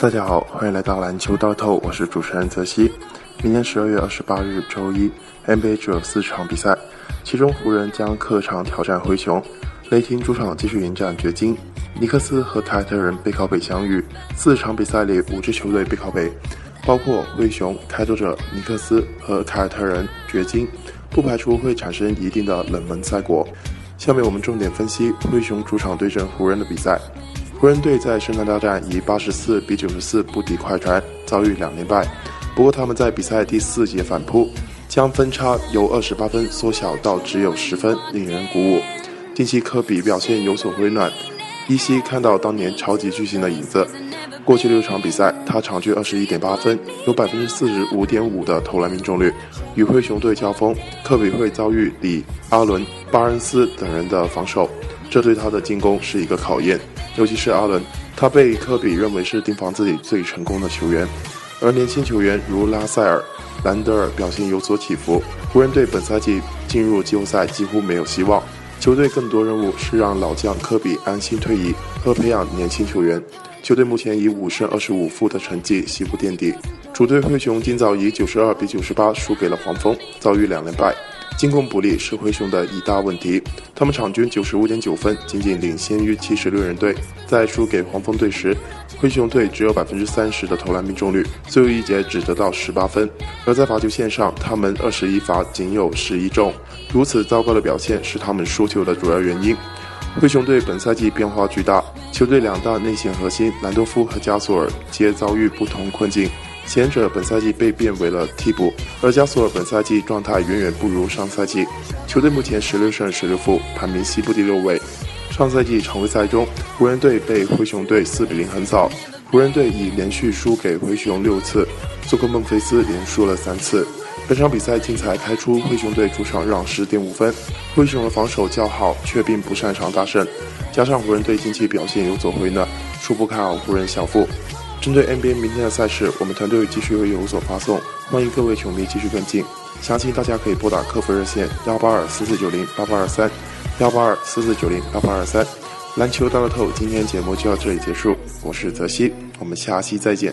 大家好，欢迎来到篮球大透，我是主持人泽西。明年十二月二十八日周一，NBA 只有四场比赛，其中湖人将客场挑战灰熊，雷霆主场继续迎战掘金，尼克斯和凯尔特人背靠背相遇。四场比赛里，五支球队背靠背，包括灰熊、开拓者、尼克斯和凯尔特人、掘金，不排除会产生一定的冷门赛果。下面我们重点分析灰熊主场对阵湖人的比赛。湖人队在圣诞大战以八十四比九十四不敌快船，遭遇两连败。不过他们在比赛第四节反扑，将分差由二十八分缩小到只有十分，令人鼓舞。近期科比表现有所回暖，依稀看到当年超级巨星的影子。过去六场比赛，他场均二十一点八分，有百分之四十五点五的投篮命中率。与灰熊队交锋，科比会遭遇里、阿伦、巴恩斯等人的防守，这对他的进攻是一个考验。尤其是阿伦，他被科比认为是盯防自己最成功的球员，而年轻球员如拉塞尔、兰德尔表现有所起伏。湖人队本赛季进入季后赛几乎没有希望，球队更多任务是让老将科比安心退役和培养年轻球员。球队目前以五胜二十五负的成绩西部垫底。主队灰熊今早以九十二比九十八输给了黄蜂，遭遇两连败。进攻不利是灰熊的一大问题，他们场均九十五点九分，仅仅领先于七十六人队。在输给黄蜂队时，灰熊队只有百分之三十的投篮命中率，最后一节只得到十八分。而在罚球线上，他们二十一罚仅有十一中，如此糟糕的表现是他们输球的主要原因。灰熊队本赛季变化巨大，球队两大内线核心兰多夫和加索尔皆遭遇不同困境。前者本赛季被变为了替补，而加索尔本赛季状态远远不如上赛季。球队目前十六胜十六负，排名西部第六位。上赛季常规赛中，湖人队被灰熊队四比零横扫，湖人队已连续输给灰熊六次，做客孟菲斯连输了三次。本场比赛竞彩开出灰熊队主场让十点五分，灰熊的防守较好，却并不擅长大胜，加上湖人队近期表现有所回暖，初步看好湖人小负。针对 NBA 明天的赛事，我们团队继续会有所发送，欢迎各位球迷继续跟进。详情大家可以拨打客服热线幺八二四四九零八八二三，幺八二四四九零八八二三。篮球大乐透，今天节目就到这里结束，我是泽西，我们下期再见。